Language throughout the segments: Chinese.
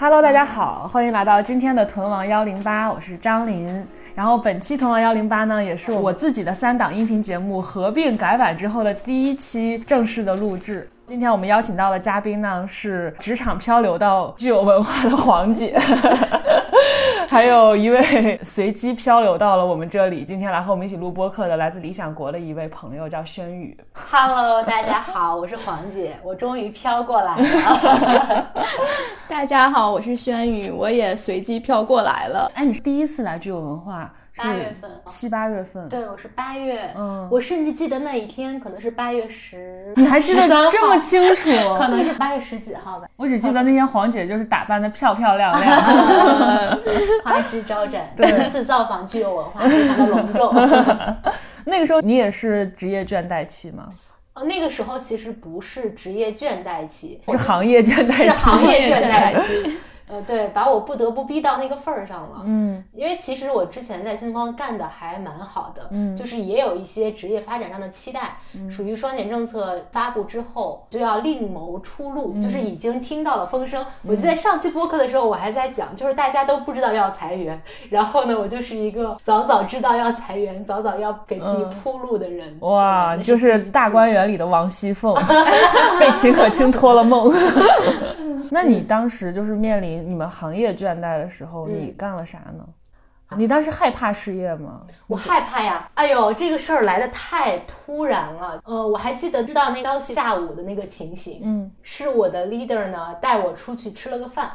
Hello，大家好，欢迎来到今天的屯王幺零八，我是张琳。然后本期屯王幺零八呢，也是我自己的三档音频节目合并改版之后的第一期正式的录制。今天我们邀请到的嘉宾呢，是职场漂流到具有文化的黄姐。还有一位随机漂流到了我们这里，今天来和我们一起录播客的，来自理想国的一位朋友叫轩宇。Hello，大家好，我是黄姐，我终于飘过来了。大家好，我是轩宇，我也随机飘过来了。哎，你是第一次来具有文化？八月份，七八月份。对，我是八月。嗯，我甚至记得那一天可能是八月十。你还记得这么清楚？可能是八月十几号吧。我只记得那天黄姐就是打扮的漂漂亮亮。花枝招展，第一次造访具有文化，非常的隆重。那个时候你也是职业倦怠期吗？呃，那个时候其实不是职业倦怠期，是行业倦怠期。是行业倦怠期。呃，对，把我不得不逼到那个份儿上了。嗯，因为其实我之前在新东方干的还蛮好的，嗯，就是也有一些职业发展上的期待，属于双减政策发布之后就要另谋出路，就是已经听到了风声。我记得上期播客的时候，我还在讲，就是大家都不知道要裁员，然后呢，我就是一个早早知道要裁员，早早要给自己铺路的人。哇，就是大观园里的王熙凤，被秦可卿托了梦。那你当时就是面临。你们行业倦怠的时候，你干了啥呢？你当时害怕失业吗？我害怕呀！哎呦，这个事儿来的太突然了。呃，我还记得知道那消息下午的那个情形。嗯，是我的 leader 呢带我出去吃了个饭。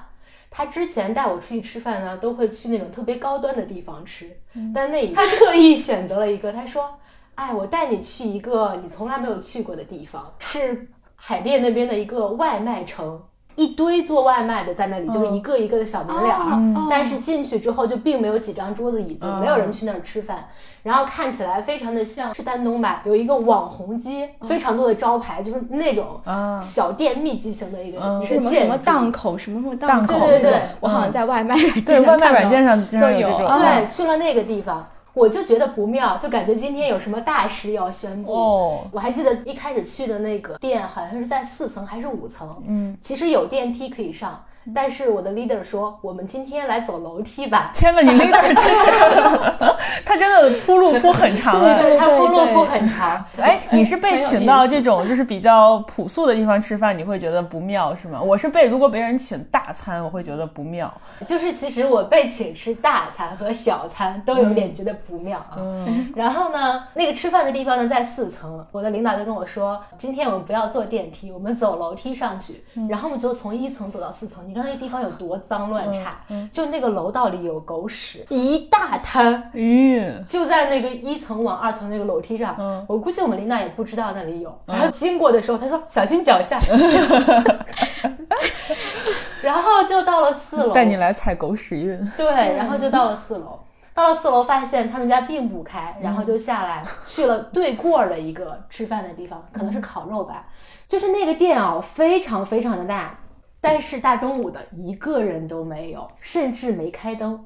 他之前带我出去吃饭呢，都会去那种特别高端的地方吃。但那一他特意选择了一个，他说：“哎，我带你去一个你从来没有去过的地方，是海淀那边的一个外卖城。”一堆做外卖的在那里，就是一个一个的小门脸儿，但是进去之后就并没有几张桌子椅子，没有人去那儿吃饭，然后看起来非常的像是丹东吧，有一个网红街，非常多的招牌，就是那种小店密集型的一个一个什么什么档口，什么什么档口，对对对，我好像在外卖软件对外卖软件上经常有这种，对，去了那个地方。我就觉得不妙，就感觉今天有什么大事要宣布。哦，我还记得一开始去的那个店，好像是在四层还是五层。嗯，其实有电梯可以上。但是我的 leader 说，我们今天来走楼梯吧。天呐，你 leader 真是，他真的铺路铺很长啊，他铺路铺很长。哎，你是被请到这种就是比较朴素的地方吃饭，你会觉得不妙是吗？我是被如果别人请大餐，我会觉得不妙。就是其实我被请吃大餐和小餐都有点觉得不妙啊。嗯。然后呢，那个吃饭的地方呢在四层，我的领导就跟我说，今天我们不要坐电梯，我们走楼梯上去。然后我们就从一层走到四层。你知道那地方有多脏乱差？就那个楼道里有狗屎一大滩，嗯，就在那个一层往二层那个楼梯上。嗯，我估计我们琳娜也不知道那里有。然后经过的时候，她说小心脚下。然后就到了四楼，带你来踩狗屎运。对，然后就到了四楼，到了四楼发现他们家并不开，然后就下来去了对过的一个吃饭的地方，可能是烤肉吧。就是那个店哦，非常非常的大。但是大中午的一个人都没有，甚至没开灯。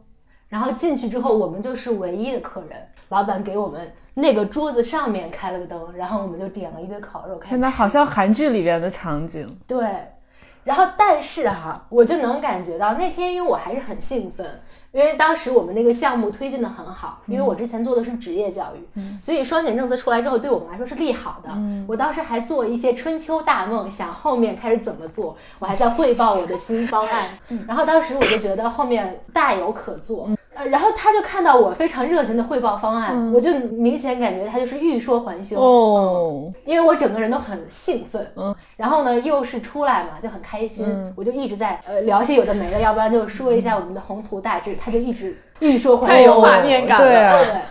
然后进去之后，我们就是唯一的客人。老板给我们那个桌子上面开了个灯，然后我们就点了一堆烤肉。天呐，好像韩剧里边的场景。对。然后，但是哈，我就能感觉到那天，因为我还是很兴奋。因为当时我们那个项目推进的很好，因为我之前做的是职业教育，所以双减政策出来之后，对我们来说是利好的。我当时还做了一些春秋大梦，想后面开始怎么做，我还在汇报我的新方案。然后当时我就觉得后面大有可做。呃，然后他就看到我非常热情的汇报方案，我就明显感觉他就是欲说还休哦，因为我整个人都很兴奋，嗯，然后呢又是出来嘛，就很开心，我就一直在呃聊些有的没的，要不然就说一下我们的宏图大志，他就一直欲说还休，画面感，对啊，对，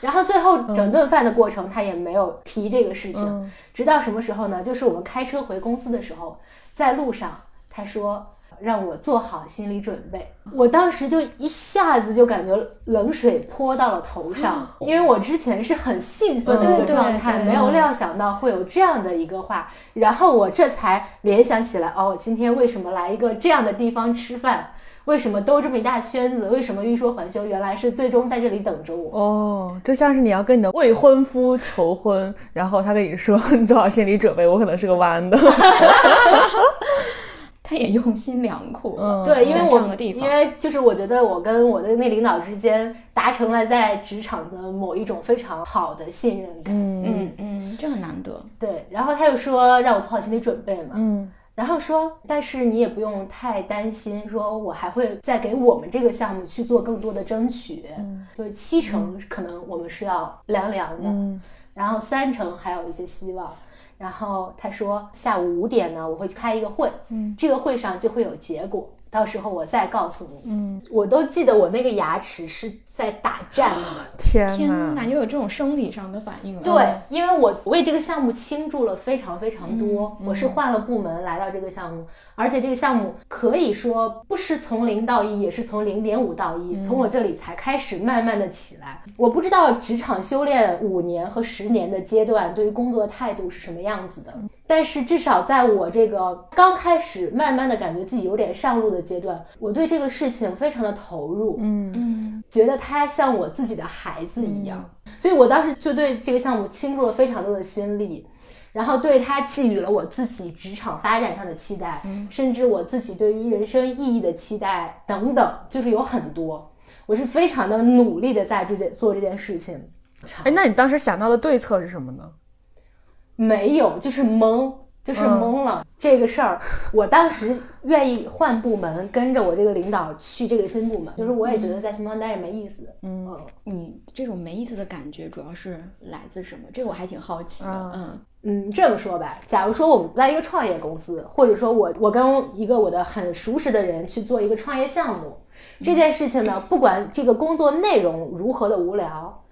然后最后整顿饭的过程他也没有提这个事情，直到什么时候呢？就是我们开车回公司的时候，在路上他说。让我做好心理准备，我当时就一下子就感觉冷水泼到了头上，因为我之前是很兴奋的一个状态，没有料想到会有这样的一个话，然后我这才联想起来，哦，今天为什么来一个这样的地方吃饭？为什么兜这么一大圈子？为什么欲说还休？原来是最终在这里等着我。哦，就像是你要跟你的未婚夫求婚，然后他跟你说你做好心理准备，我可能是个弯的。他也用心良苦。嗯对，因为我样的地方因为就是我觉得我跟我的那领导之间达成了在职场的某一种非常好的信任感。嗯嗯嗯，这很难得。对，然后他又说让我做好心理准备嘛。嗯然后说，但是你也不用太担心，说我还会再给我们这个项目去做更多的争取，就是七成可能我们是要凉凉的，嗯然后三成还有一些希望。然后他说下午五点呢，我会去开一个会，嗯，这个会上就会有结果，到时候我再告诉你。嗯，我都记得我那个牙齿是在打颤的。天天哪哪，！又有这种生理上的反应了。对，因为我为这个项目倾注了非常非常多，嗯我是换了部门来到这个项目，而且这个项目可以说不是从零到一，也是从零点五到一、从我这里才开始慢慢的起来。我不知道职场修炼五年和十年的阶段对于工作的态度是什么样子的，但是至少在我这个刚开始慢慢的感觉自己有点上路的阶段，我对这个事情非常的投入，嗯嗯，觉得他像我自己的孩子一样，所以我当时就对这个项目倾注了非常多的心力，然后对他寄予了我自己职场发展上的期待，甚至我自己对于人生意义的期待等等，就是有很多，我是非常的努力的在这件做这件事情，哎，那你当时想到的对策是什么呢？没有，就是懵，就是懵了。这个事儿，我当时愿意换部门，跟着我这个领导去这个新部门，就是我也觉得在新方待着没意思。嗯你这种没意思的感觉主要是来自什么？这个我还挺好奇的。啊嗯嗯，这么说吧，假如说我们在一个创业公司，或者说我我跟一个我的很熟识的人去做一个创业项目，这件事情呢，不管这个工作内容如何的无聊，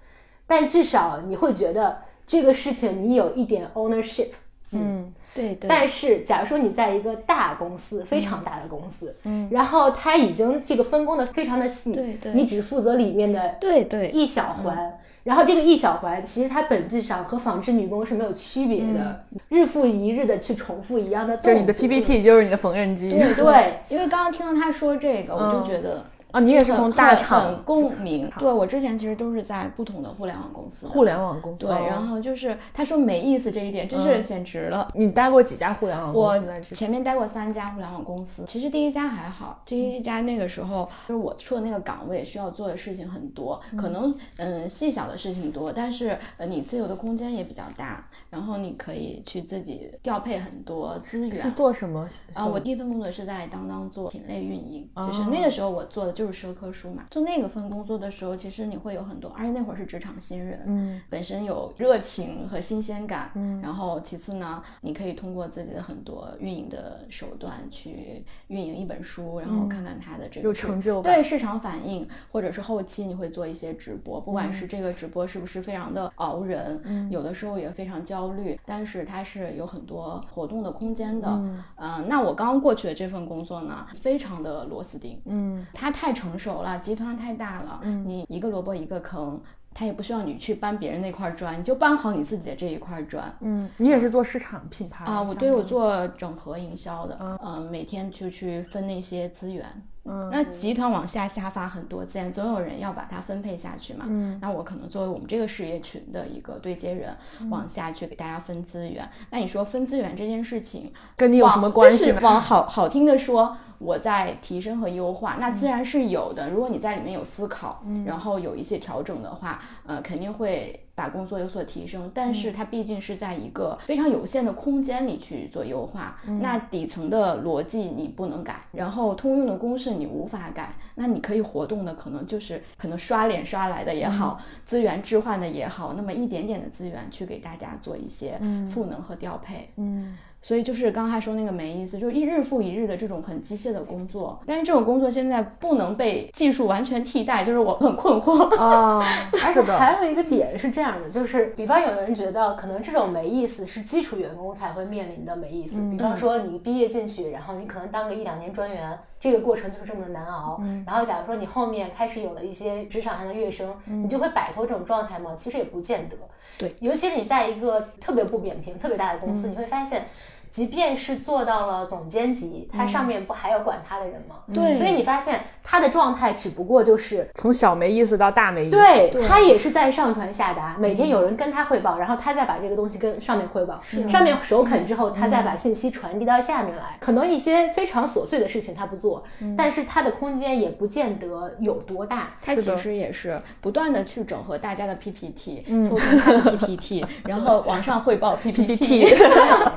但至少你会觉得这个事情你有一点 ownership。嗯。对对。但是，假如说你在一个大公司，非常大的公司，嗯，然后它已经这个分工的非常的细，对对。你只负责里面的对对。一小环，然后这个一小环其实它本质上和纺织女工是没有区别的，日复一日的去重复一样的就是你的 PPT 就是你的缝纫机。对对，因为刚刚听到他说这个，我就嗯觉得啊，你也是从大厂共鸣。对我之前其实都是在不同的互联网公司，互联网公司，对，哦然后就是他说没意思这一点，真是简直了。你待过几家互联网公司我前？面待过三家互联网公司，其实第一家还好，第一家那个时候就是我说的那个岗位需要做的事情很多，可能嗯细小的事情多，但是呃你自由的空间也比较大，然后你可以去自己调配很多资源。是做什么？啊，我第一份工作是在当当做品类运营，就是哦那个时候我做的就是社科书嘛。做那个份工作的时候，其实你会有很多，而且那会儿是职场新人，嗯，本身有热情和新鲜感，嗯，然后其次呢，你可以通过自己的很多运营的手段去运营一本书，然后看看它的这个有成就感。对市场反应，或者是后期你会做一些直播，不管是这个直播是不是非常的熬人，嗯，有的时候也非常焦虑，但是它是有很多活动的空间的，嗯、那我刚刚过去的这份工作呢，非常的螺丝钉，嗯，它太成熟了，集团太大了，嗯，你一个萝卜一个坑。他也不需要你去搬别人那块砖，你就搬好你自己的这一块砖。嗯，你也是做市场品牌啊，我对我做整合营销的，嗯、每天就去分那些资源。嗯，那集团往下下发很多资源，总有人要把它分配下去嘛。嗯，那我可能作为我们这个事业群的一个对接人，往下去给大家分资源。那你说分资源这件事情，跟你有什么关系往好好听的说，我在提升和优化，那自然是有的。如果你在里面有思考，然后有一些调整的话，呃，肯定会把工作有所提升。但是它毕竟是在一个非常有限的空间里去做优化，那底层的逻辑你不能改，然后通用的公式你无法改，那你可以活动的可能就是可能刷脸刷来的也好，资源置换的也好，那么一点点的资源去给大家做一些赋能和调配。嗯，所以就是刚才说那个没意思，就是一日复一日的这种很机械的工作，但是这种工作现在不能被技术完全替代，就是我很困惑。啊，而且是的，还有一个点是这样的，就是比方有的人觉得可能这种没意思是基础员工才会面临的没意思，比方说你毕业进去，然后你可能当个一两年专员，这个过程就是这么的难熬。然后假如说你后面开始有了一些职场上的跃升，你就会摆脱这种状态吗？其实也不见得。对，尤其是你在一个特别不扁平、特别大的公司，你会发现。即便是做到了总监级，他上面不还有管他的人吗？对。所以你发现他的状态只不过就是。从小没意思到大没意思。对他也是在上传下达，每天有人跟他汇报，然后他再把这个东西跟上面汇报，上面首肯之后，他再把信息传递到下面来。可能一些非常琐碎的事情他不做，但是他的空间也不见得有多大。他其实也是不断的去整合大家的 PPT，凑成他的 PPT，然后往上汇报 PPT，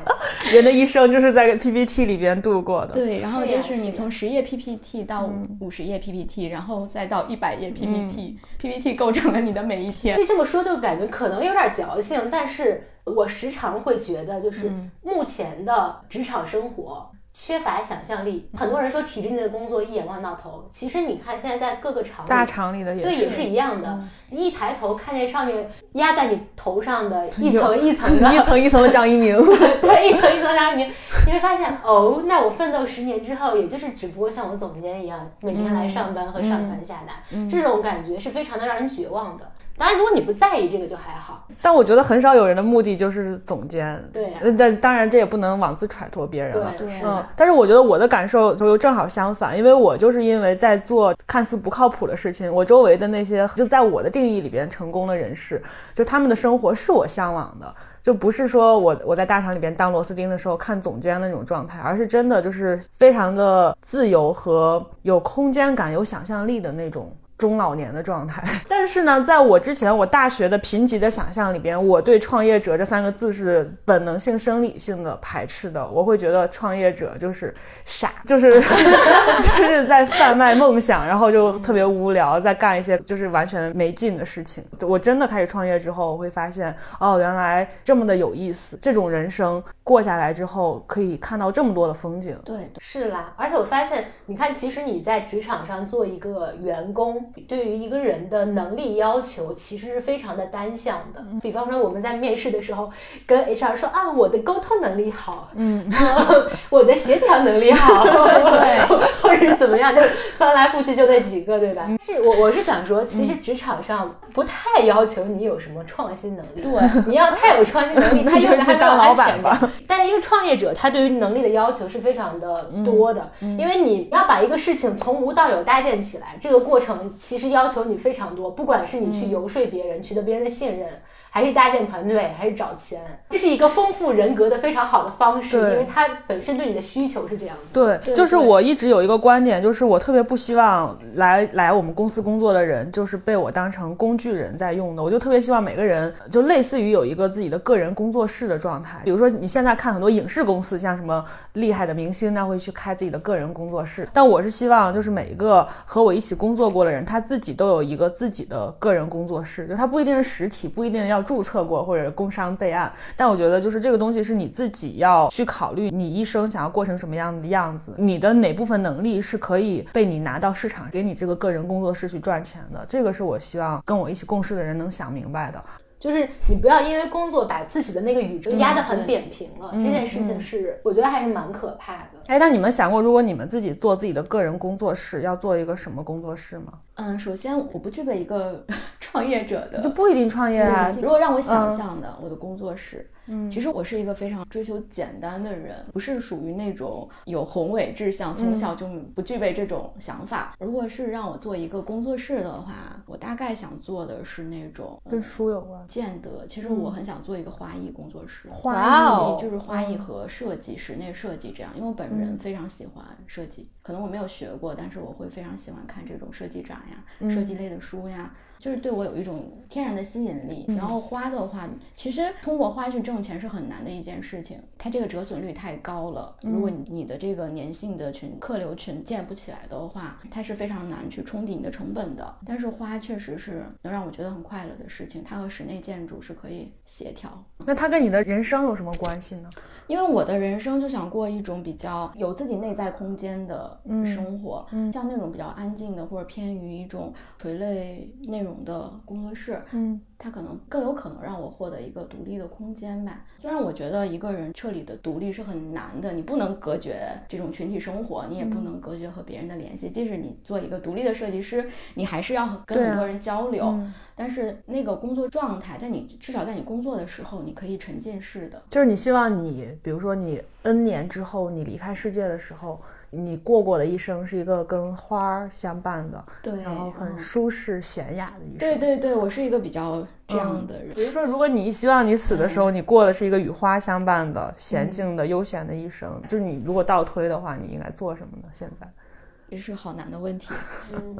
人的一生就是在 PPT 里边度过的。对，然后就是你从十页 PPT 到五十页 PPT，然后再到一百页 PPT，PPT 构成了你的每一天所。以这么说就感觉可能有点矫情，但是我时常会觉得，就是目前的职场生活。缺乏想象力，很多人说体制内的工作一眼望到头，其实你看现在在各个厂大厂里的也对，是也是一样的。你一抬头看见上面压在你头上的一层一层的，一层一层的张一鸣。对，一层一层的张一鸣，你会发现哦，那我奋斗十年之后，也就是只不过像我总监一样，每天来上班和上传下达，这种感觉是非常的让人绝望的。当然，如果你不在意这个就还好。但我觉得很少有人的目的就是总监。对呀呃但当然这也不能妄自揣度别人了。嗯的，但是我觉得我的感受就又正好相反，因为我就是因为在做看似不靠谱的事情，我周围的那些就在我的定义里边成功的人士，就他们的生活是我向往的。就不是说我我在大厂里边当螺丝钉的时候看总监的那种状态，而是真的就是非常的自由和有空间感、有想象力的那种中老年的状态。但是呢，在我之前，我大学的贫瘠的想象里边，我对创业者这三个字是本能性、生理性的排斥的。我会觉得创业者就是傻，就是 就是在贩卖梦想，然后就特别无聊，在干一些就是完全没劲的事情。我真的开始创业之后，我会发现，哦，原来这么的有意思。这种人生过下来之后，可以看到这么多的风景。对，是啦，而且我发现，你看，其实你在职场上做一个员工，对于一个人的能力要求其实是非常的单向的。比方说，我们在面试的时候跟 HR 说啊，我的沟通能力好，嗯，我的协调能力好，对，或者是怎么样，就翻来覆去就那几个，对吧？是我我是想说，其实职场上不太要求你有什么创新能力，对，你要太有创新能力，他就用的还没有是当老安全板吧。感。但是一个创业者，他对于能力的要求是非常的多的，因为你要把一个事情从无到有搭建起来，这个过程其实要求你非常多，不管是你去游说别人，取得别人的信任。还是搭建团队，还是找钱，这是一个丰富人格的非常好的方式，因为它本身对你的需求是这样子。对，对。就是我一直有一个观点，就是我特别不希望来来我们公司工作的人，就是被我当成工具巨人在用的。我就特别希望每个人就类似于有一个自己的个人工作室的状态。比如说你现在看很多影视公司，像什么厉害的明星，那会去开自己的个人工作室。但我是希望就是每一个和我一起工作过的人，他自己都有一个自己的个人工作室，就他不一定是实体，不一定要注册过或者工商备案。但我觉得就是这个东西是你自己要去考虑，你一生想要过成什么样的样子，你的哪部分能力是可以被你拿到市场，给你这个个人工作室去赚钱的。这个是我希望跟我一起共事的人能想明白的。就是你不要因为工作把自己的那个宇宙压得很扁平了，这件事情是我觉得还是蛮可怕的。哎，那你们想过，如果你们自己做自己的个人工作室，要做一个什么工作室吗？嗯，首先我不具备一个 创业者的就不一定创业啊，如果让我想象的，我的工作室，嗯，其实我是一个非常追求简单的人，不是属于那种有宏伟志向，从小就不具备这种想法。如果是让我做一个工作室的话，我大概想做的是那种跟书有关。建德，其实我很想做一个花艺工作室，花哇哦就是花艺和设计、室内设计这样。因为我本人非常喜欢设计，可能我没有学过，但是我会非常喜欢看这种设计展呀、设计类的书呀。就是对我有一种天然的吸引力，然后花的话，其实通过花去挣钱是很难的一件事情，它这个折损率太高了。如果你你的这个粘性的群客流群建不起来的话，它是非常难去冲抵你的成本的。但是花确实是能让我觉得很快乐的事情，它和室内建筑是可以协调。那它跟你的人生有什么关系呢？因为我的人生就想过一种比较有自己内在空间的生活，像那种比较安静的或者偏于一种垂类内容容的工作室，嗯，它可能更有可能让我获得一个独立的空间吧。虽然我觉得一个人彻底的独立是很难的，你不能隔绝这种群体生活，你也不能隔绝和别人的联系。即使你做一个独立的设计师，你还是要跟很多人交流。但是那个工作状态，在你至少在你工作的时候，你可以沉浸式的，就是你希望你，比如说你 N 年之后你离开世界的时候，你过过的一生是一个跟花儿相伴的，对，然后很舒适娴雅的一生。对对对，我是一个比较这样的人。比如说，如果你希望你死的时候，你过的是一个与花相伴的娴静的悠闲的一生，就是你如果倒推的话，你应该做什么呢？现在，这是个好难的问题。嗯。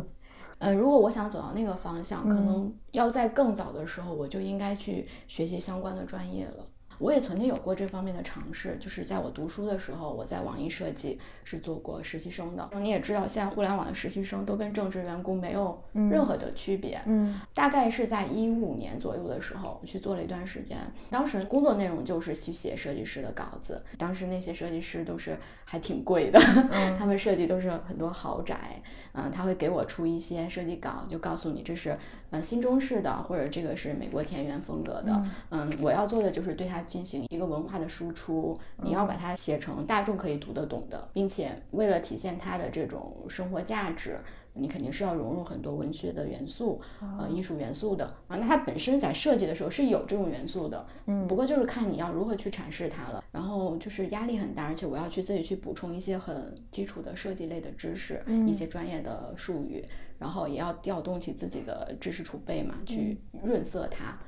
呃，如果我想走到那个方向，可能要在更早的时候，我就应该去学习相关的专业了。我也曾经有过这方面的尝试，就是在我读书的时候，我在网易设计是做过实习生的。你也知道，现在互联网的实习生都跟正职员工没有任何的区别。嗯，大概是在一五年左右的时候去做了一段时间，当时工作内容就是去写设计师的稿子。当时那些设计师都是还挺贵的，他们设计都是很多豪宅。嗯，他会给我出一些设计稿，就告诉你这是嗯新中式的，或者这个是美国田园风格的。嗯，我要做的就是对它进行一个文化的输出，你要把它写成大众可以读得懂的，并且为了体现它的这种生活价值。你肯定是要融入很多文学的元素，呃，艺术元素的啊。那它本身在设计的时候是有这种元素的，嗯，不过就是看你要如何去阐释它了。然后就是压力很大，而且我要去自己去补充一些很基础的设计类的知识，一些专业的术语，然后也要调动起自己的知识储备嘛，去润色它。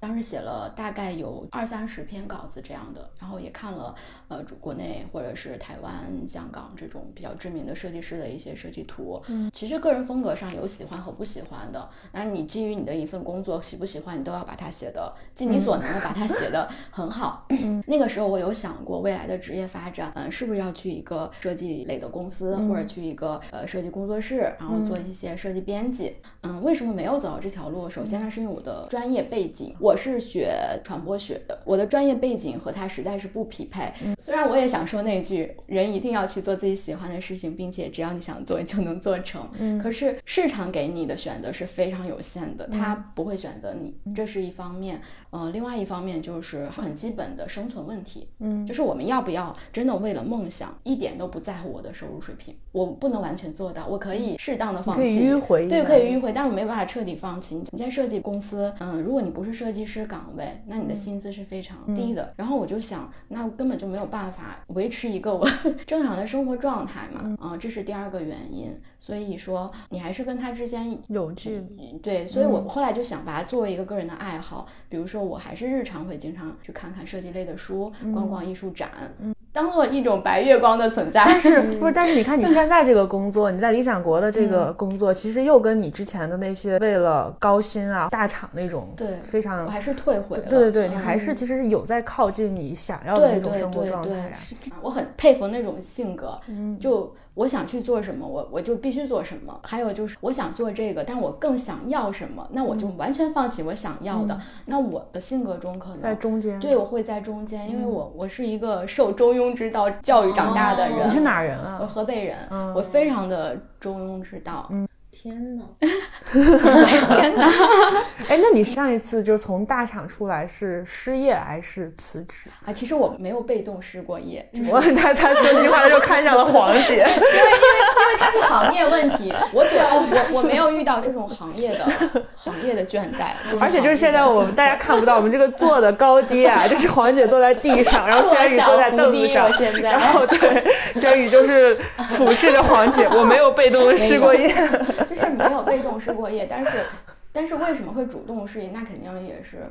当时写了大概有二三十篇稿子这样的，然后也看了呃国内或者是台湾、香港这种比较知名的设计师的一些设计图。嗯，其实个人风格上有喜欢和不喜欢的，那你基于你的一份工作喜不喜欢，你都要把它写的尽你所能的把它写的很好。那个时候我有想过未来的职业发展，嗯，是不是要去一个设计类的公司，或者去一个呃设计工作室，然后做一些设计编辑。嗯，为什么没有走到这条路？首先呢，是因为我的专业背景，我。我是学传播学的，我的专业背景和他实在是不匹配。虽然我也想说那句“人一定要去做自己喜欢的事情，并且只要你想做，你就能做成”，嗯，可是市场给你的选择是非常有限的，他不会选择你，这是一方面。呃，另外一方面就是很基本的生存问题，嗯，就是我们要不要真的为了梦想，一点都不在乎我的收入水平？我不能完全做到，我可以适当的放弃，可以迂回，对，可以迂回，但我没办法彻底放弃。你在设计公司，嗯，如果你不是设计。技师岗位，那你的薪资是非常低的。然后我就想，那根本就没有办法维持一个我 正常的生活状态嘛。嗯，这是第二个原因。所以说，你还是跟他之间有距离。对，所以我后来就想把它作为一个个人的爱好。比如说，我还是日常会经常去看看设计类的书，逛逛艺术展。嗯。当做一种白月光的存在，但是 不是？但是你看你现在这个工作，你在理想国的这个工作，其实又跟你之前的那些为了高薪啊、大厂那种对非常，我还是退回了。对对对，你还是其实有在靠近你想要的那种生活状态呀。我很佩服那种性格，就。我想去做什么，我我就必须做什么。还有就是，我想做这个，但我更想要什么，那我就完全放弃我想要的。那我的性格中可能在中间，对我会在中间，因为我我是一个受中庸之道教育长大的人。你是哪人啊？我河北人，我非常的中庸之道。天哪！天哪！哎，那你上一次就从大厂出来是失业还是辞职啊？其实我没有被动失过业。我他他说这句话他就看上了黄姐，因为因为因为他是行业问题。我主要我我没有遇到这种行业的行业的倦怠，而且就是现在我们大家看不到我们这个坐的高低啊，就是黄姐坐在地上，然后轩宇坐在凳子上，然后对轩宇就是俯视着黄姐。我没有被动的失过业。就是没有被动式过夜，但是，但是为什么会主动失业？那肯定也是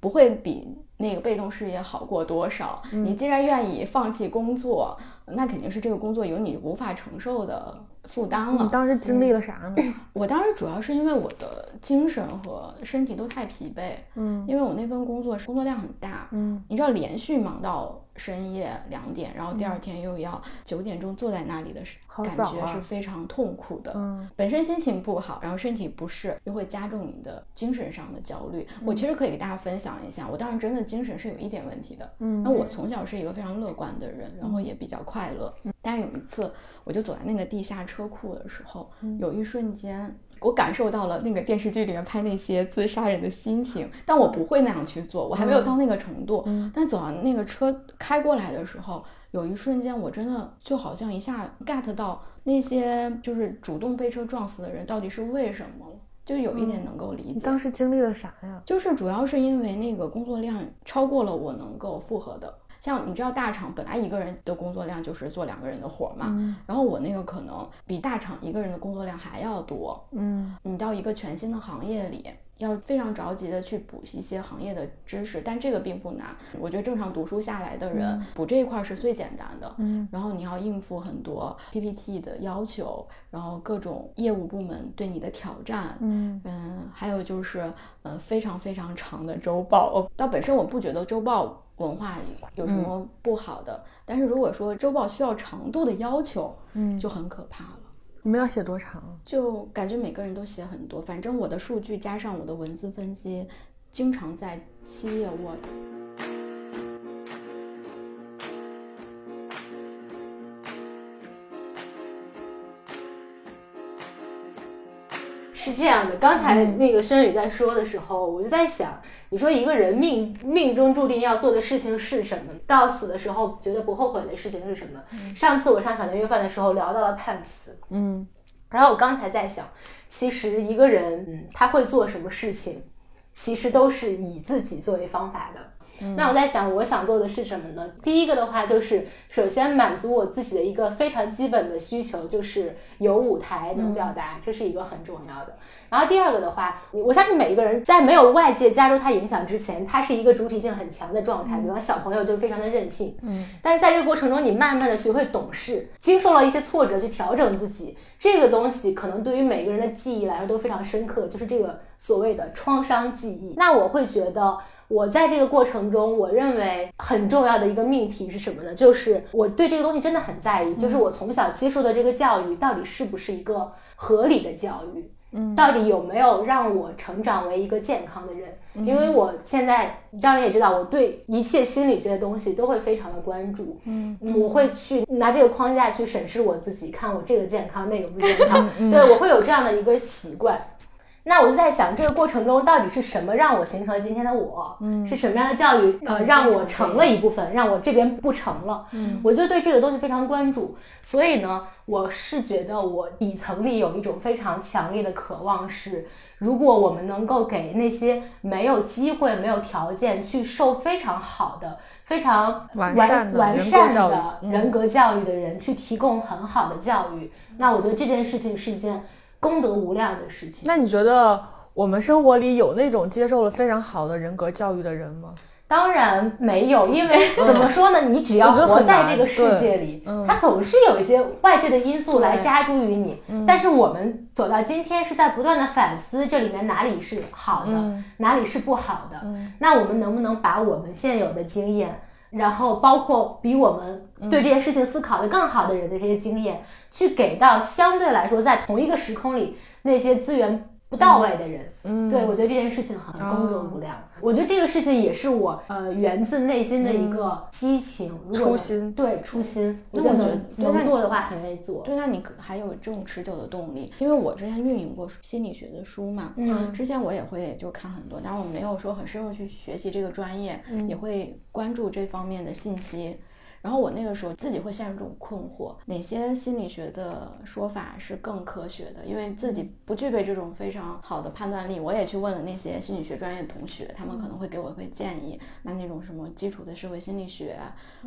不会比那个被动失业好过多少。你既然愿意放弃工作，那肯定是这个工作有你无法承受的负担了。你当时经历了啥呢？我当时主要是因为我的精神和身体都太疲惫。嗯，因为我那份工作工作量很大。嗯，你知道连续忙到。深夜两点，然后第二天又要九点钟坐在那里的感觉是非常痛苦的。嗯，本身心情不好，然后身体不适，又会加重你的精神上的焦虑。我其实可以给大家分享一下，我当时真的精神是有一点问题的。嗯，那我从小是一个非常乐观的人，然后也比较快乐。但是有一次，我就走在那个地下车库的时候，有一瞬间。我感受到了那个电视剧里面拍那些自杀人的心情，但我不会那样去做，我还没有到那个程度。但走到那个车开过来的时候，有一瞬间我真的就好像一下 get 到那些就是主动被车撞死的人到底是为什么了，就有一点能够理解。你当时经历了啥呀？就是主要是因为那个工作量超过了我能够负荷的。像你知道大厂本来一个人的工作量就是做两个人的活嘛，然后我那个可能比大厂一个人的工作量还要多。嗯，你到一个全新的行业里，要非常着急的去补一些行业的知识，但这个并不难。我觉得正常读书下来的人补这一块是最简单的。嗯，然后你要应付很多 PPT 的要求，然后各种业务部门对你的挑战。嗯嗯，还有就是呃非常非常长的周报。到本身我不觉得周报。文化有什么不好的？但是如果说周报需要长度的要求，嗯，就很可怕了。你们要写多长？就感觉每个人都写很多，反正我的数据加上我的文字分析，经常在七页 Word。是这样的，刚才那个轩宇在说的时候，我就在想，你说一个人命命中注定要做的事情是什么？到死的时候觉得不后悔的事情是什么？上次我上小年夜饭的时候聊到了判词，嗯，然后我刚才在想，其实一个人嗯他会做什么事情，其实都是以自己作为方法的。那我在想，我想做的是什么呢？第一个的话，就是首先满足我自己的一个非常基本的需求，就是有舞台能表达，这是一个很重要的。然后第二个的话，我相信每一个人在没有外界加入他影响之前，他是一个主体性很强的状态。比方小朋友就是非常的任性，嗯，但是在这个过程中，你慢慢的学会懂事，经受了一些挫折去调整自己，这个东西可能对于每个人的记忆来说都非常深刻，就是这个所谓的创伤记忆。那我会觉得。我在这个过程中，我认为很重要的一个命题是什么呢？就是我对这个东西真的很在意，就是我从小接受的这个教育到底是不是一个合理的教育？嗯，到底有没有让我成长为一个健康的人？因为我现在，当然也知道，我对一切心理学的东西都会非常的关注。嗯，我会去拿这个框架去审视我自己，看我这个健康，那个不健康。对我会有这样的一个习惯。那我就在想，这个过程中到底是什么让我形成了今天的我？嗯，是什么样的教育呃让我成了一部分，让我这边不成了？嗯，我就对这个东西非常关注。所以呢，我是觉得我底层里有一种非常强烈的渴望，是如果我们能够给那些没有机会、没有条件去受非常好的、非常完善完善的人格教育的人去提供很好的教育，那我觉得这件事情是一件。功德无量的事情。那你觉得我们生活里有那种接受了非常好的人格教育的人吗？当然没有，因为怎么说呢？你只要活在这个世界里，它总是有一些外界的因素来加诸于你。但是我们走到今天，是在不断的反思这里面哪里是好的，哪里是不好的。那我们能不能把我们现有的经验？然后包括比我们对这件事情思考的更好的人的这些经验，去给到相对来说在同一个时空里那些资源不到位的人。嗯，对我觉得这件事情很功德无量。我觉得这个事情也是我呃源自内心的一个激情、初心。对初心，我觉得能做的话很愿意做。对，那你还有这种持久的动力？因为我之前运营过心理学的书嘛，嗯，之前我也会就看很多，但是我没有说很深入去学习这个专业，也会关注这方面的信息。然后我那个时候自己会陷入这种困惑，哪些心理学的说法是更科学的？因为自己不具备这种非常好的判断力，我也去问了那些心理学专业的同学，他们可能会给我一个建议。那那种什么基础的社会心理学，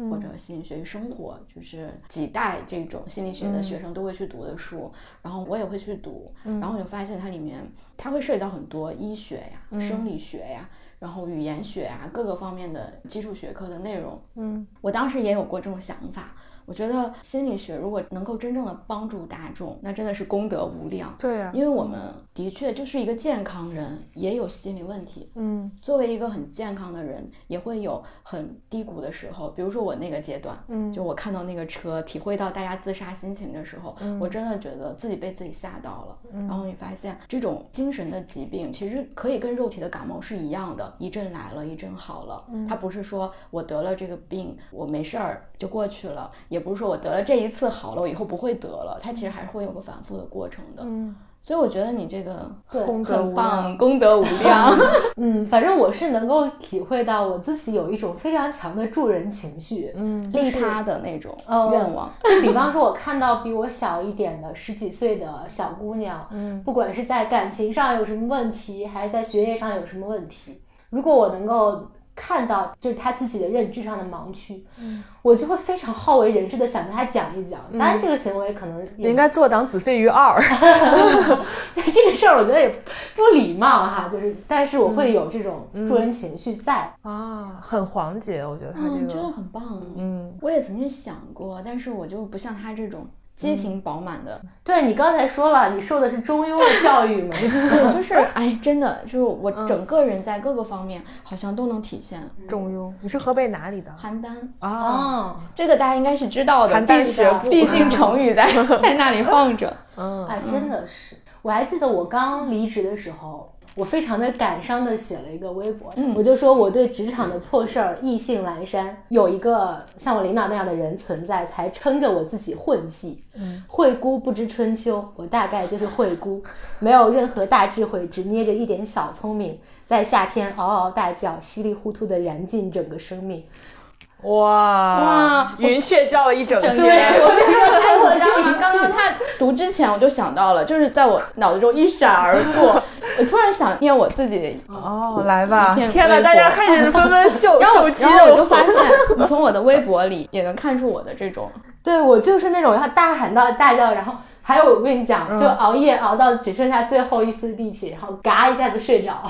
或者心理学与生活，就是几代这种心理学的学生都会去读的书，然后我也会去读，然后我就发现它里面它会涉及到很多医学呀、生理学呀。然后语言学啊，各个方面的基础学科的内容，嗯，我当时也有过这种想法。我觉得心理学如果能够真正的帮助大众，那真的是功德无量。对呀，因为我们的确就是一个健康人，也有心理问题。嗯，作为一个很健康的人，也会有很低谷的时候。比如说我那个阶段，嗯，就我看到那个车，体会到大家自杀心情的时候，我真的觉得自己被自己吓到了。然后你发现这种精神的疾病，其实可以跟肉体的感冒是一样的，一阵来了，一阵好了。嗯它不是说我得了这个病，我没事儿就过去了。也不是说我得了这一次好了，我以后不会得了，它其实还是会有个反复的过程的。嗯，所以我觉得你这个对功德棒，功德无量。嗯，反正我是能够体会到我自己有一种非常强的助人情绪。嗯，利他的那种哦愿望。就比方说，我 看到比我小一点的十几岁的小姑娘，嗯，不管是在感情上有什么问题，还是在学业上有什么问题，如果我能够看到就是他自己的认知上的盲区，嗯，我就会非常好为人师的想跟他讲一讲。当然，这个行为可能也你应该坐等子非鱼二。对这个事儿，我觉得也不礼貌哈，就是，但是我会有这种助人情绪在。啊，很缓解，我觉得他这嗯，真的，很棒。嗯，我也曾经想过，但是我就不像他这种激情饱满的，对你刚才说了，你受的是中庸的教育嘛？我 就是哎，真的就是我整个人在各个方面好像都能体现。中庸。你是河北哪里的？邯郸，啊，哦，这个大家应该是知道的，邯郸但是学步毕竟成语在 在那里放着。嗯，哎，真的是，我还记得我刚离职的时候。我非常的感伤的写了一个微博，我就说我对职场的破事儿意兴阑珊，有一个像我领导那样的人存在，才撑着我自己混迹。嗯，惠姑不知春秋，我大概就是惠姑，没有任何大智慧，只捏着一点小聪明，在夏天嗷嗷大叫，稀里糊涂的燃尽整个生命。哇哇云雀叫了一整整天。我就说，哎，我知道吗？刚刚他读之前我就想到了，就是在我脑子中一闪而过。我突然想念我自己的哦，来吧！天呐，大家开始纷纷秀 然后秀肌然后我就。发现，你从我的微博里也能看出我的这种，对我就是那种要大喊到大叫，然后还有我跟你讲，就熬夜熬到只剩下最后一丝力气，然后嘎一下子睡着。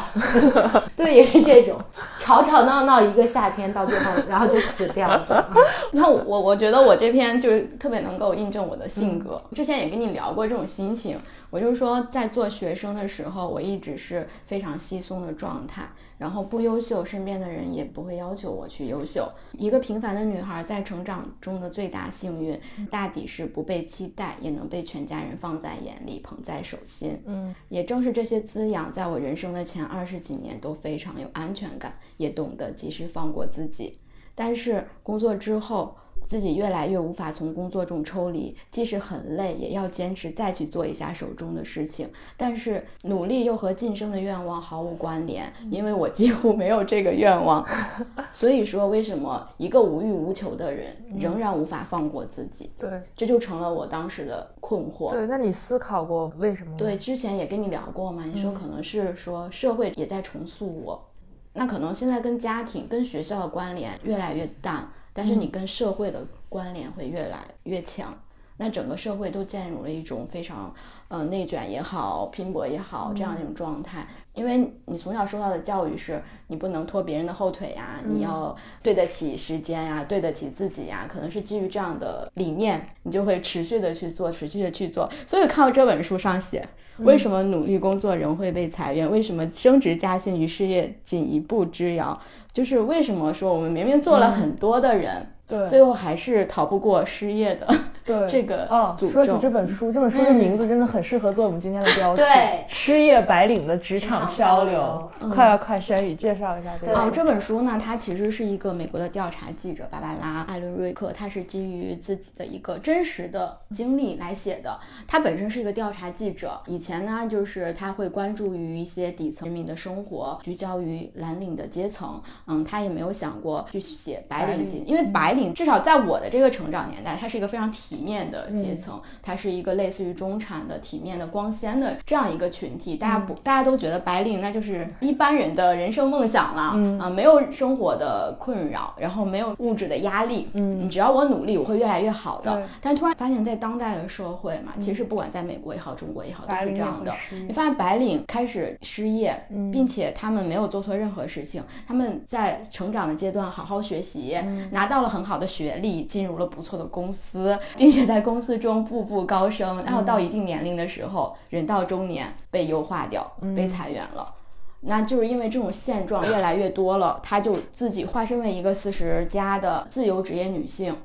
对，也是这种吵吵闹闹一个夏天，到最后然后就死掉了。然后我我觉得我这篇就是特别能够印证我的性格。之前也跟你聊过这种心情，我就是说在做学生的时候，我一直是非常稀松的状态，然后不优秀，身边的人也不会要求我去优秀。一个平凡的女孩在成长中的最大幸运，大抵是不被期待，也能被全家人放在眼里，捧在手心。嗯，也正是这些滋养，在我人生的前二十几年都非常有安全感，也懂得及时放过自己。但是工作之后，自己越来越无法从工作中抽离，即使很累，也要坚持再去做一下手中的事情。但是努力又和晋升的愿望毫无关联，因为我几乎没有这个愿望。所以说，为什么一个无欲无求的人仍然无法放过自己？对这就成了我当时的困惑。对，那你思考过为什么？对，之前也跟你聊过嘛，你说可能是说社会也在重塑我，那可能现在跟家庭、跟学校的关联越来越淡，但是你跟社会的关联会越来越强。那整个社会都进入了一种非常呃内卷也好、拼搏也好这样的一种状态，因为你从小受到的教育是你不能拖别人的后腿呀，你要对得起时间呀，对得起自己呀，可能是基于这样的理念，你就会持续的去做，持续的去做。所以看到这本书上写，为什么努力工作仍会被裁员？为什么升职加薪与事业仅一步之遥？就是为什么说我们明明做了很多的人，对最后还是逃不过失业的对这个哦，说起这本书，这本书的名字真的很适合做我们今天的标题。对失业白领的职场漂流。快快快，轩宇介绍一下这个对哦，这本书呢，它其实是一个美国的调查记者芭芭拉·艾伦瑞克，他是基于自己的一个真实的经历来写的。他本身是一个调查记者，以前呢，就是他会关注于一些底层人民的生活，聚焦于蓝领的阶层。嗯，他也没有想过去写白领阶，因为白领至少在我的这个成长年代，它是一个非常体面的阶层，它是一个类似于中产的、体面的、光鲜的这样一个群体。大家不，大家都觉得白领那就是一般人的人生梦想了，嗯。啊，没有生活的困扰，然后没有物质的压力，嗯，只要我努力，我会越来越好的。但突然发现，在当代的社会嘛，其实不管在美国也好，中国也好，都是这样的。你发现白领开始失业，并且他们没有做错任何事情，他们在成长的阶段好好学习，拿到了很好的学历，进入了不错的公司，并且在公司中步步高升，然后到一定年龄的时候，人到中年被优化掉，被裁员了。那就是因为这种现状越来越多了，她就自己化身为一个四十加的自由职业女性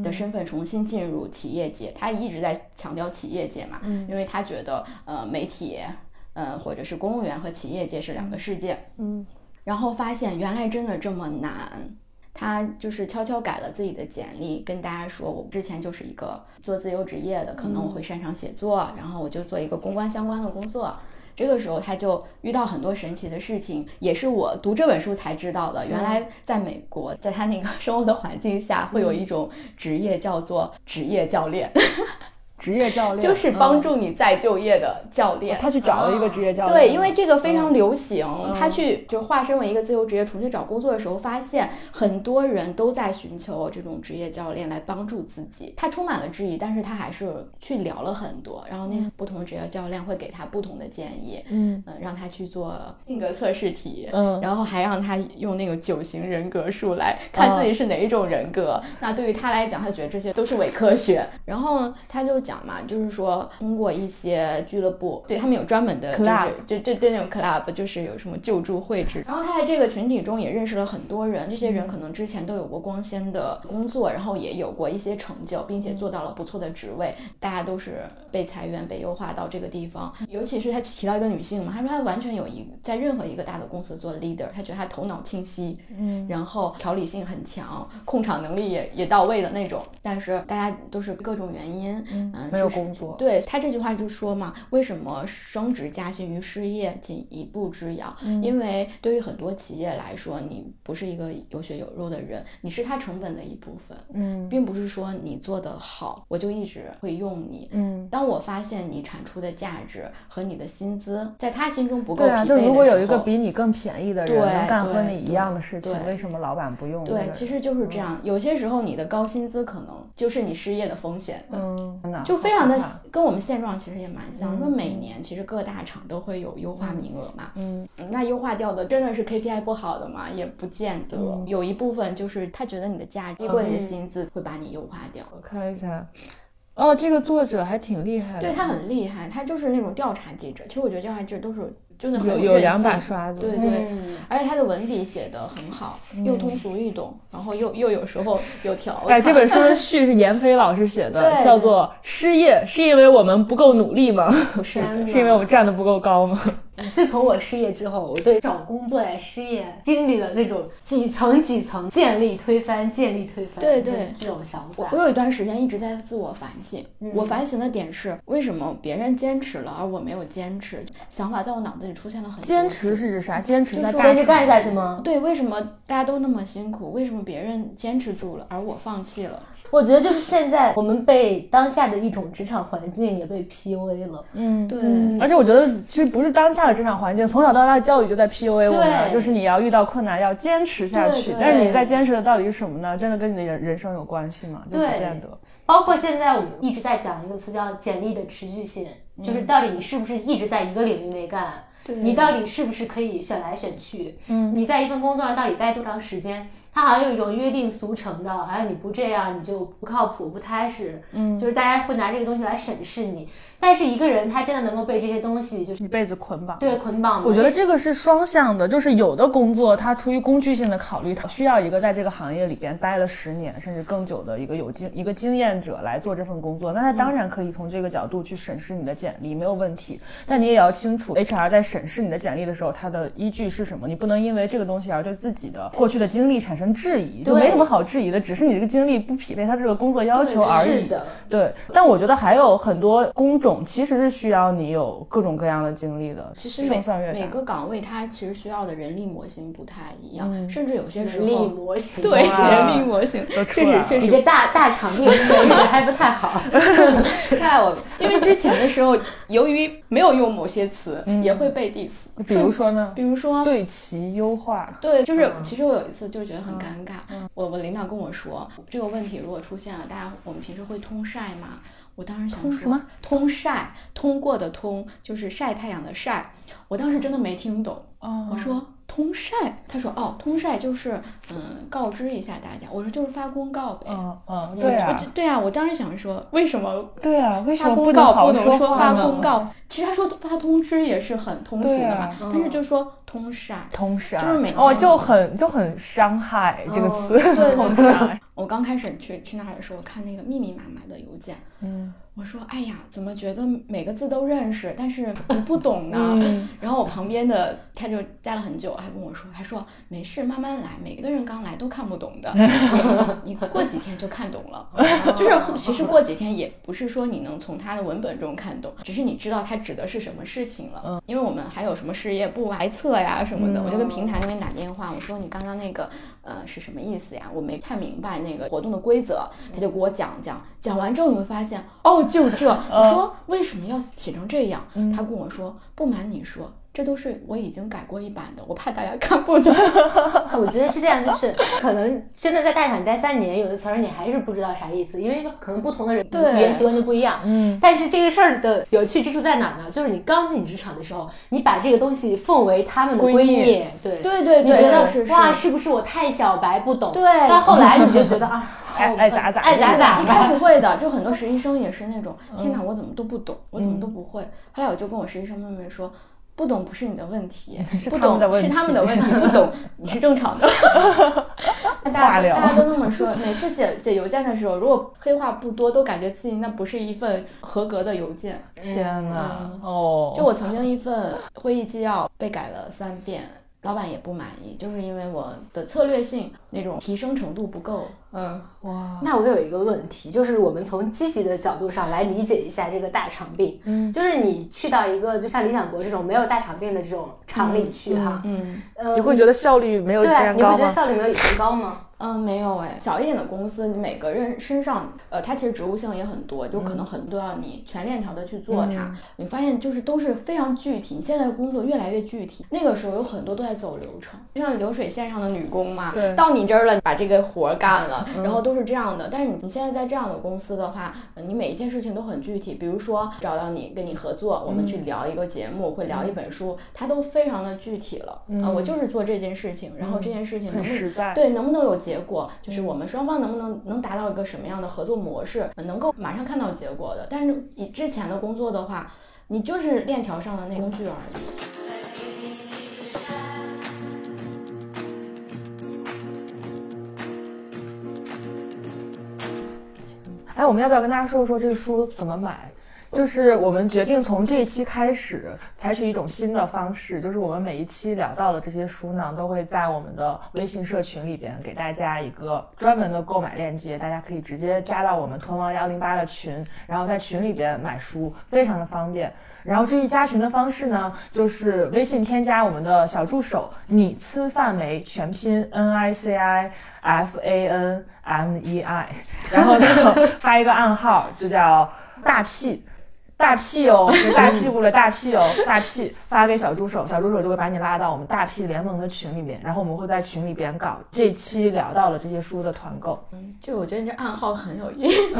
的身份重新进入企业界。她一直在强调企业界嘛，因为她觉得呃媒体，呃或者是公务员和企业界是两个世界。嗯，然后发现原来真的这么难。他就是悄悄改了自己的简历，跟大家说，我之前就是一个做自由职业的，可能我会擅长写作，然后我就做一个公关相关的工作。这个时候他就遇到很多神奇的事情，也是我读这本书才知道的。原来在美国，在他那个 生活的环境下，会有一种职业叫做职业教练。职业教练就是帮助你再就业的教练。他去找了一个职业教练，对，因为这个非常流行。他去就化身为一个自由职业，重新找工作的时候，发现很多人都在寻求这种职业教练来帮助自己。他充满了质疑，但是他还是去聊了很多。然后那不同职业教练会给他不同的建议，嗯嗯，让他去做性格测试题，嗯，然后还让他用那个九型人格术来看自己是哪一种人格。那对于他来讲，他觉得这些都是伪科学。然后他就。讲嘛，就是说通过一些俱乐部，对他们有专门的 club，就对对那种 club，就是有什么救助会制。然后他在这个群体中也认识了很多人，这些人可能之前都有过光鲜的工作，然后也有过一些成就，并且做到了不错的职位。大家都是被裁员、被优化到这个地方。尤其是他提到一个女性嘛，他说他完全有一在任何一个大的公司做 leader，他觉得他头脑清晰，嗯，然后条理性很强，控场能力也也到位的那种。但是大家都是各种原因，嗯。没有工作，对他这句话就说嘛，为什么升职加薪与失业仅一步之遥？因为对于很多企业来说，你不是一个有血有肉的人，你是他成本的一部分。嗯，并不是说你做得好，我就一直会用你。嗯，当我发现你产出的价值和你的薪资在他心中不够匹配的时候，就如果有一个比你更便宜的人能干和你一样的事情，为什么老板不用？对，其实就是这样。有些时候你的高薪资可能就是你失业的风险。嗯，真的。就非常的跟我们现状其实也蛮像，说每年其实各大厂都会有优化名额嘛，嗯，那优化掉的真的是 KPI 不好的嘛，也不见得，有一部分就是他觉得你的价值低过你的薪资，会把你优化掉。我看一下，哦，这个作者还挺厉害的，对他很厉害，他就是那种调查记者。其实我觉得调查记者都是。有有两把刷子，对对，而且他的文笔写的很好，又通俗易懂，然后又又有时候有条。哎，这本书的序是闫飞老师写的，叫做《失业是因为我们不够努力吗？不是，是因为我们站的不够高吗？自从我失业之后，我对找工作呀、失业经历了那种几层几层建立推翻、建立推翻，对对，这种想法。我有一段时间一直在自我反省，我反省的点是为什么别人坚持了而我没有坚持？想法在我脑子里出现了很多。坚持是指啥？坚持在坚持干下去吗？对，为什么大家都那么辛苦？为什么别人坚持住了而我放弃了？我觉得就是现在我们被当下的一种职场环境也被 PUA 了。嗯，对。而且我觉得其实不是当下的职场环境，从小到大的教育就在 PUA 我们，就是你要遇到困难要坚持下去。但是你在坚持的到底是什么呢？真的跟你的人人生有关系吗？就不见得。包括现在我们一直在讲一个词叫简历的持续性，就是到底你是不是一直在一个领域内干？你到底是不是可以选来选去？嗯，你在一份工作上到底待多长时间？他好像有一种约定俗成的，好像你不这样你就不靠谱、不踏实。嗯，就是大家会拿这个东西来审视你。但是一个人他真的能够被这些东西就是一辈子捆绑？对，捆绑。我觉得这个是双向的，就是有的工作它出于工具性的考虑，它需要一个在这个行业里边待了十年甚至更久的一个有经一个经验者来做这份工作。那他当然可以从这个角度去审视你的简历，没有问题。但你也要清楚，HR 在审视你的简历的时候，他的依据是什么？你不能因为这个东西而对自己的过去的经历产生质疑。就没什么好质疑的，只是你这个经历不匹配他这个工作要求而已。对。但我觉得还有很多工种其实是需要你有各种各样的经历的。其实每每个岗位它其实需要的人力模型不太一样，甚至有些时候人力模型对人力模型确实确实一个大大场面说的还不太好。太我因为之前的时候，由于没有用某些词，也会被 diss。比如说呢？比如说对齐优化。对，就是其实我有一次就觉得很尴尬。我我领导跟我说这个问题如果出现了，大家我们平时会通晒吗？我当时想说什么？通晒，通过的通就是晒太阳的晒。我当时真的没听懂。我说通晒，他说哦，通晒就是嗯告知一下大家。我说就是发公告呗。嗯嗯，对啊，对啊。我当时想说为什么？对啊，为什么不能不能说发公告？其实他说发通知也是很通俗的嘛，但是就说。通晒，通晒就是每天哦，就很就很伤害这个词，对通对杀。对。我刚开始去去那儿的时候，看那个密密麻麻的邮件，嗯，我说哎呀，怎么觉得每个字都认识，但是我不懂呢？嗯然后我旁边的他就待了很久，还跟我说，他说没事，慢慢来，每个人刚来都看不懂的，你过几天就看懂了。就是其实过几天也不是说你能从他的文本中看懂，只是你知道他指的是什么事情了。因为我们还有什么事业部外测呀什么的，我就跟平台那边打电话，我说你刚刚那个呃是什么意思呀？我没太明白那个活动的规则，他就给我讲讲，讲完之后你会发现，哦，就这。我说为什么要写成这样？他跟我说，不瞒你说。这都是我已经改过一版的，我怕大家看不懂。我觉得是这样，就是可能真的在大厂待三年，有的词儿你还是不知道啥意思，因为可能不同的人对语言习惯就不一样。嗯，但是这个事儿的有趣之处在哪儿呢？就是你刚进职场的时候，你把这个东西奉为他们的圭臬圭臬，对对对你觉对，得是是哇，是。不是我太小白不懂？对到后来你就觉得 啊，好爱爱咋咋爱咋咋一开吧。始会的，就很多实习生也是那种，天哪，我怎么都不懂，我怎么都不会。后来我就跟我实习生妹妹说。不懂不是你的问题，是不懂他们的问是他们的题问题，不懂你是正常的。大家大家都那么说，每次写写邮件的时候，如果黑话不多，都感觉自己那不是一份合格的邮件。天哪，嗯哦，就我曾经一份会议纪要被改了三遍，老板也不满意，就是因为我的策略性那种提升程度不够。嗯，哇，那我有一个问题，就是我们从积极的角度上来理解一下这个大肠病。嗯，就是你去到一个就像理想国这种没有大肠病的这种厂里去哈，嗯呃，你会觉得效率没有对啊，之前高吗？你会觉得效率没有以前高吗？嗯，没有哎，小一点的公司，你每个人身上，呃，它其实职务性也很多，就可能很多要你全链条的去做它。你发现就是都是非常具体，你现在的工作越来越具体。那个时候有很多都在走流程，就像流水线上的女工嘛，对到你这儿了，把这个活儿干了，然后都是这样的。但是你你现在在这样的公司的话，呃你每一件事情都很具体，比如说找到你跟你合作，我们去聊一个节目，会聊一本书，它都非常的具体了。嗯、我就是做这件事情，然后这件事情能实在。对，能不能有结果，就是我们双方能不能能达到一个什么样的合作模式，能够马上看到结果的。但是以之前的工作的话，你就是链条上的那工具而已。哎，我们要不要跟大家说一说这个书怎么买？就是我们决定从这一期开始，采取一种新的方式，就是我们每一期聊到的这些书呢，都会在我们的微信社群里边给大家一个专门的购买链接，大家可以直接加到我们屯王幺零八的群，然后在群里边买书，非常的方便。然后至于加群的方式呢，就是微信添加我们的小助手“你吃饭没”，全拼 N I C I F A N M E I，然后呢 发一个暗号，就叫大屁。大屁哦，是大屁股的大屁哦，大屁发给小助手，小助手就会把你拉到我们大屁联盟的群里面，然后我们会在群里边搞这期聊到了这些书的团购。嗯就我觉得你这暗号很有意思。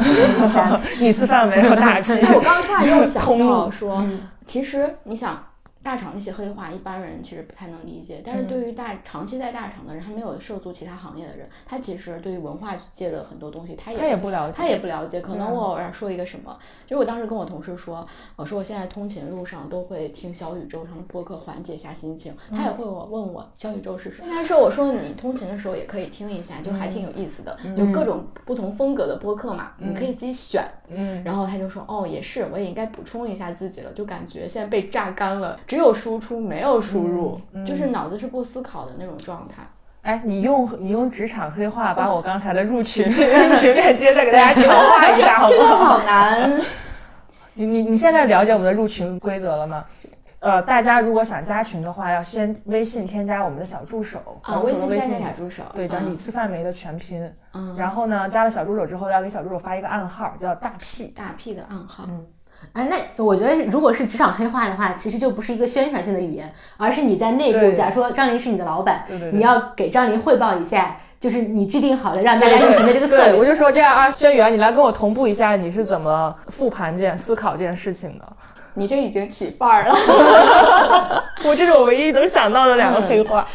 你吃饭没有大屁？哎，我刚刚突然又想到说，其实你想。大厂那些黑话，一般人其实不太能理解。但是对于大长期在大厂的人，还没有涉足其他行业的人，他其实对于文化界的很多东西，他也他也不了解，他也不了解。可能我偶尔说一个什么，就是我当时跟我同事说，我说我现在通勤路上都会听小宇宙上的播客缓解一下心情。他也会我问我小宇宙是什么。他说我说你通勤的时候也可以听一下，就还挺有意思的，就各种不同风格的播客嘛，你可以自己选。嗯，然后他就说哦也是，我也应该补充一下自己了，就感觉现在被榨干了，只有输出没有输入，就是脑子是不思考的那种状态。哎，你用你用职场黑话把我刚才的入群入群链接再给大家强化一下，好不这个好？好难。你你你现在了解我们的入群规则了吗？呃，大家如果想加群的话，要先微信添加我们的小助手，啊，小助微信加手的微信小助手，对，叫嗯你吃饭没的全拼。嗯，然后呢，加了小助手之后，要给小助手发一个暗号，叫大 P，。大 P 的暗号。哎，那我觉得如果是职场黑话的话，其实就不是一个宣传性的语言，而是你在内部，假如说张琳是你的老板，对对对你要给张琳汇报一下，就是你制定好的让大家入群的这个策略，我。就说这样啊，轩辕，你来跟我同步一下，你是怎么复盘这件、思考这件事情的？你这已经起范儿了。我这是我唯一能想到的两个黑话。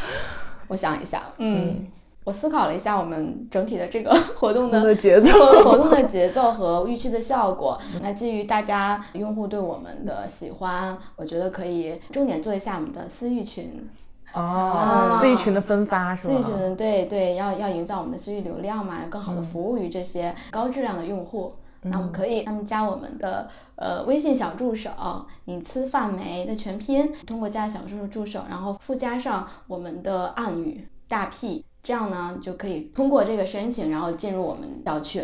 我想一下，嗯，我思考了一下我们整体的这个 活动的的节奏活动的节奏和预期的效果。那基于大家用户对我们的喜欢，我觉得可以重点做一下我们的私域群。哦私域群的分发是吧私域群对对，要要营造我们的私域流量嘛，更好的服务于这些高质量的用户。那我们可以他们加我们的呃微信小助手“你吃饭没”的全拼，通过加小助手助手，然后附加上我们的暗语大 P。这样呢，就可以通过这个申请，然后进入我们小群。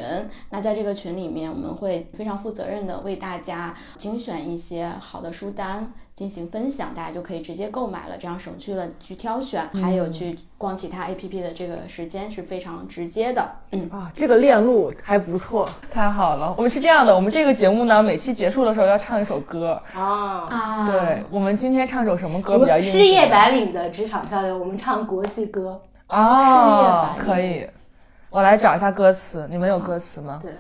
那在这个群里面，我们会非常负责任的为大家精选一些好的书单进行分享，大家就可以直接购买了，这样省去了去挑选，还有去逛其他 APP 的这个时间是非常直接的。嗯啊，这个链路还不错，太好了。我们是这样的，我们这个节目呢，每期结束的时候要唱一首歌啊啊。对，我们今天唱首什么歌比较应景？事业白领的职场漂流，我们唱国际歌。哦，可以，我来找一下歌词。你们有歌词吗？对，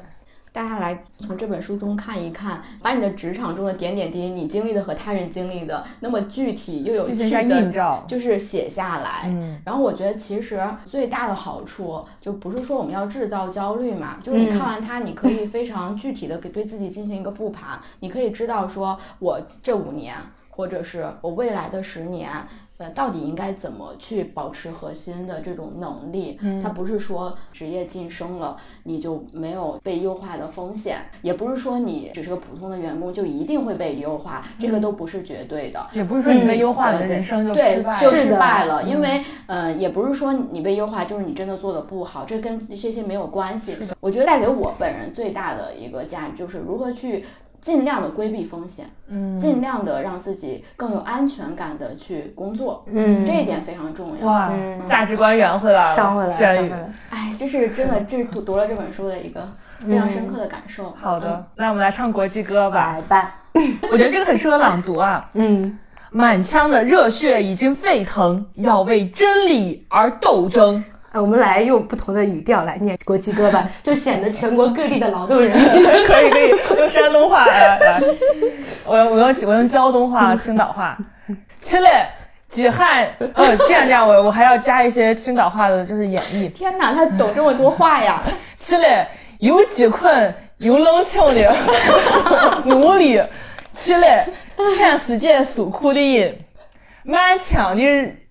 大家来从这本书中看一看，把你的职场中的点点滴滴，你经历的和他人经历的那么具体又有进行一下映照，就是写下来。嗯，然后我觉得其实最大的好处就不是说我们要制造焦虑嘛，就是你看完它，你可以非常具体的给对自己进行一个复盘，你可以知道说我这五年，或者是我未来的十年。呃，到底应该怎么去保持核心的这种能力？嗯，它不是说职业晋升了你就没有被优化的风险，也不是说你只是个普通的员工就一定会被优化，这个都不是绝对的。也不是说你被优化了，人生就失败就失败了。因为呃，也不是说你被优化就是你真的做的不好，这跟这些没有关系。我觉得带给我本人最大的一个价值就是如何去。尽量的规避风险，嗯，尽量的让自己更有安全感的去工作，嗯，这一点非常重要。哇，价值观圆回来了，上回来，轩宇，哎，这是真的，这是读读了这本书的一个非常深刻的感受。好的，那我们来唱国际歌吧。来吧，我觉得这个很适合朗读啊。嗯，满腔的热血已经沸腾，要为真理而斗争。哎，我们来用不同的语调来念国际歌吧，就显得全国各地的劳动人 可以可以用山东话来来，我我用我用胶东话、青岛话。起来，几汉，呃，这样这样，我我还要加一些青岛话的，就是演绎。天哪，他懂这么多话呀！起来，有饥困，有冷清的 努力，起来，全世界受苦的人，满腔的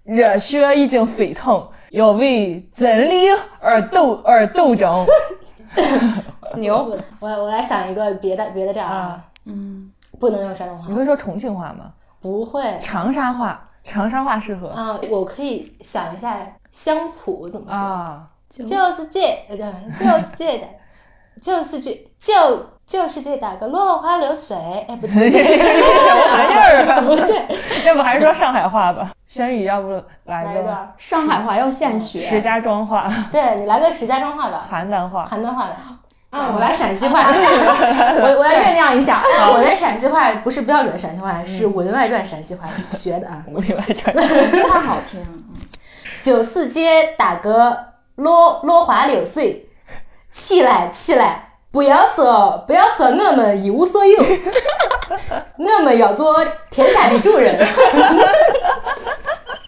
热血已经沸腾。要为真理而斗而斗争，牛！我我来想一个别的别的这样啊，嗯，不能用山东话。你会说重庆话吗？不会。长沙话，长沙话适合。啊，我可以想一下乡普怎么说啊？就是这，对，就是这的，就是这，就就是这打个落花流水。哎，不对，什么玩意儿啊？不对，要不还是说上海话吧？轩宇，要不来个上海话要现学，石家庄话。对你来个石家庄话吧，邯郸话，邯郸话的。啊，我来陕西话，我我要酝酿一下。我来陕西话不是标准陕西话，是《武林外传》陕西话学的啊，《武林外传》太好听。九四街打个落落花流水，起来起来，不要说不要说我们一无所有，我们要做天下的主人。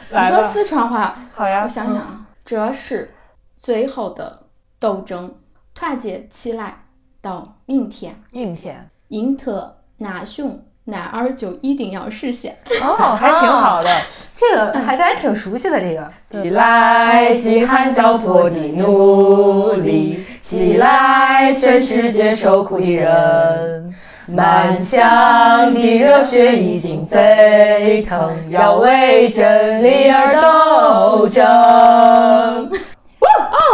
你说四川话，好呀，我想想啊，这是最后的斗争，团结起来到明天。明天，英特纳雄男儿就一定要实现。哦，还挺好的，这个还还挺熟悉的这个。起来，饥寒交迫的奴隶，起来，全世界受苦的人。满腔的热血已经沸腾，要为真理而斗争。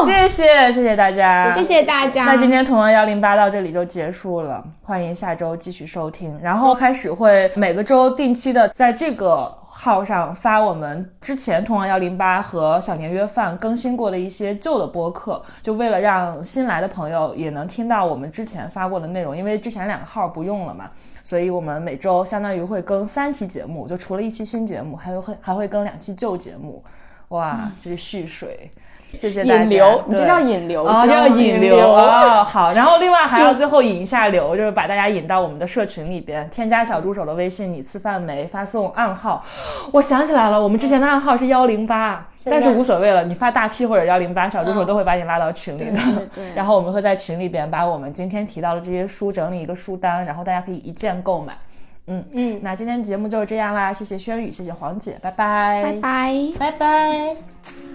谢谢谢谢大家，谢谢大家。那今天同行幺零八到这里就结束了，欢迎下周继续收听。然后开始会每个周定期的在这个。号上发我们之前同行幺零八和小年约饭更新过的一些旧的播客，就为了让新来的朋友也能听到我们之前发过的内容，因为之前两个号不用了嘛，所以我们每周相当于会更三期节目，就除了一期新节目，还会还会更两期旧节目，哇，这是蓄水。谢谢大家。引流，你这叫引流啊，叫引流啊。好，然后另外还要最后引一下流，就是把大家引到我们的社群里边，添加小助手的微信，你吃饭没？发送暗号。我想起来了，我们之前的暗号是幺零八，但是无所谓了，你发大 P 或者幺零八，小助手都会把你拉到群里的。对。然后我们会在群里边把我们今天提到的这些书整理一个书单，然后大家可以一键购买。嗯嗯，那今天节目就是这样啦，谢谢轩宇，谢谢黄姐，拜拜，拜拜，拜拜。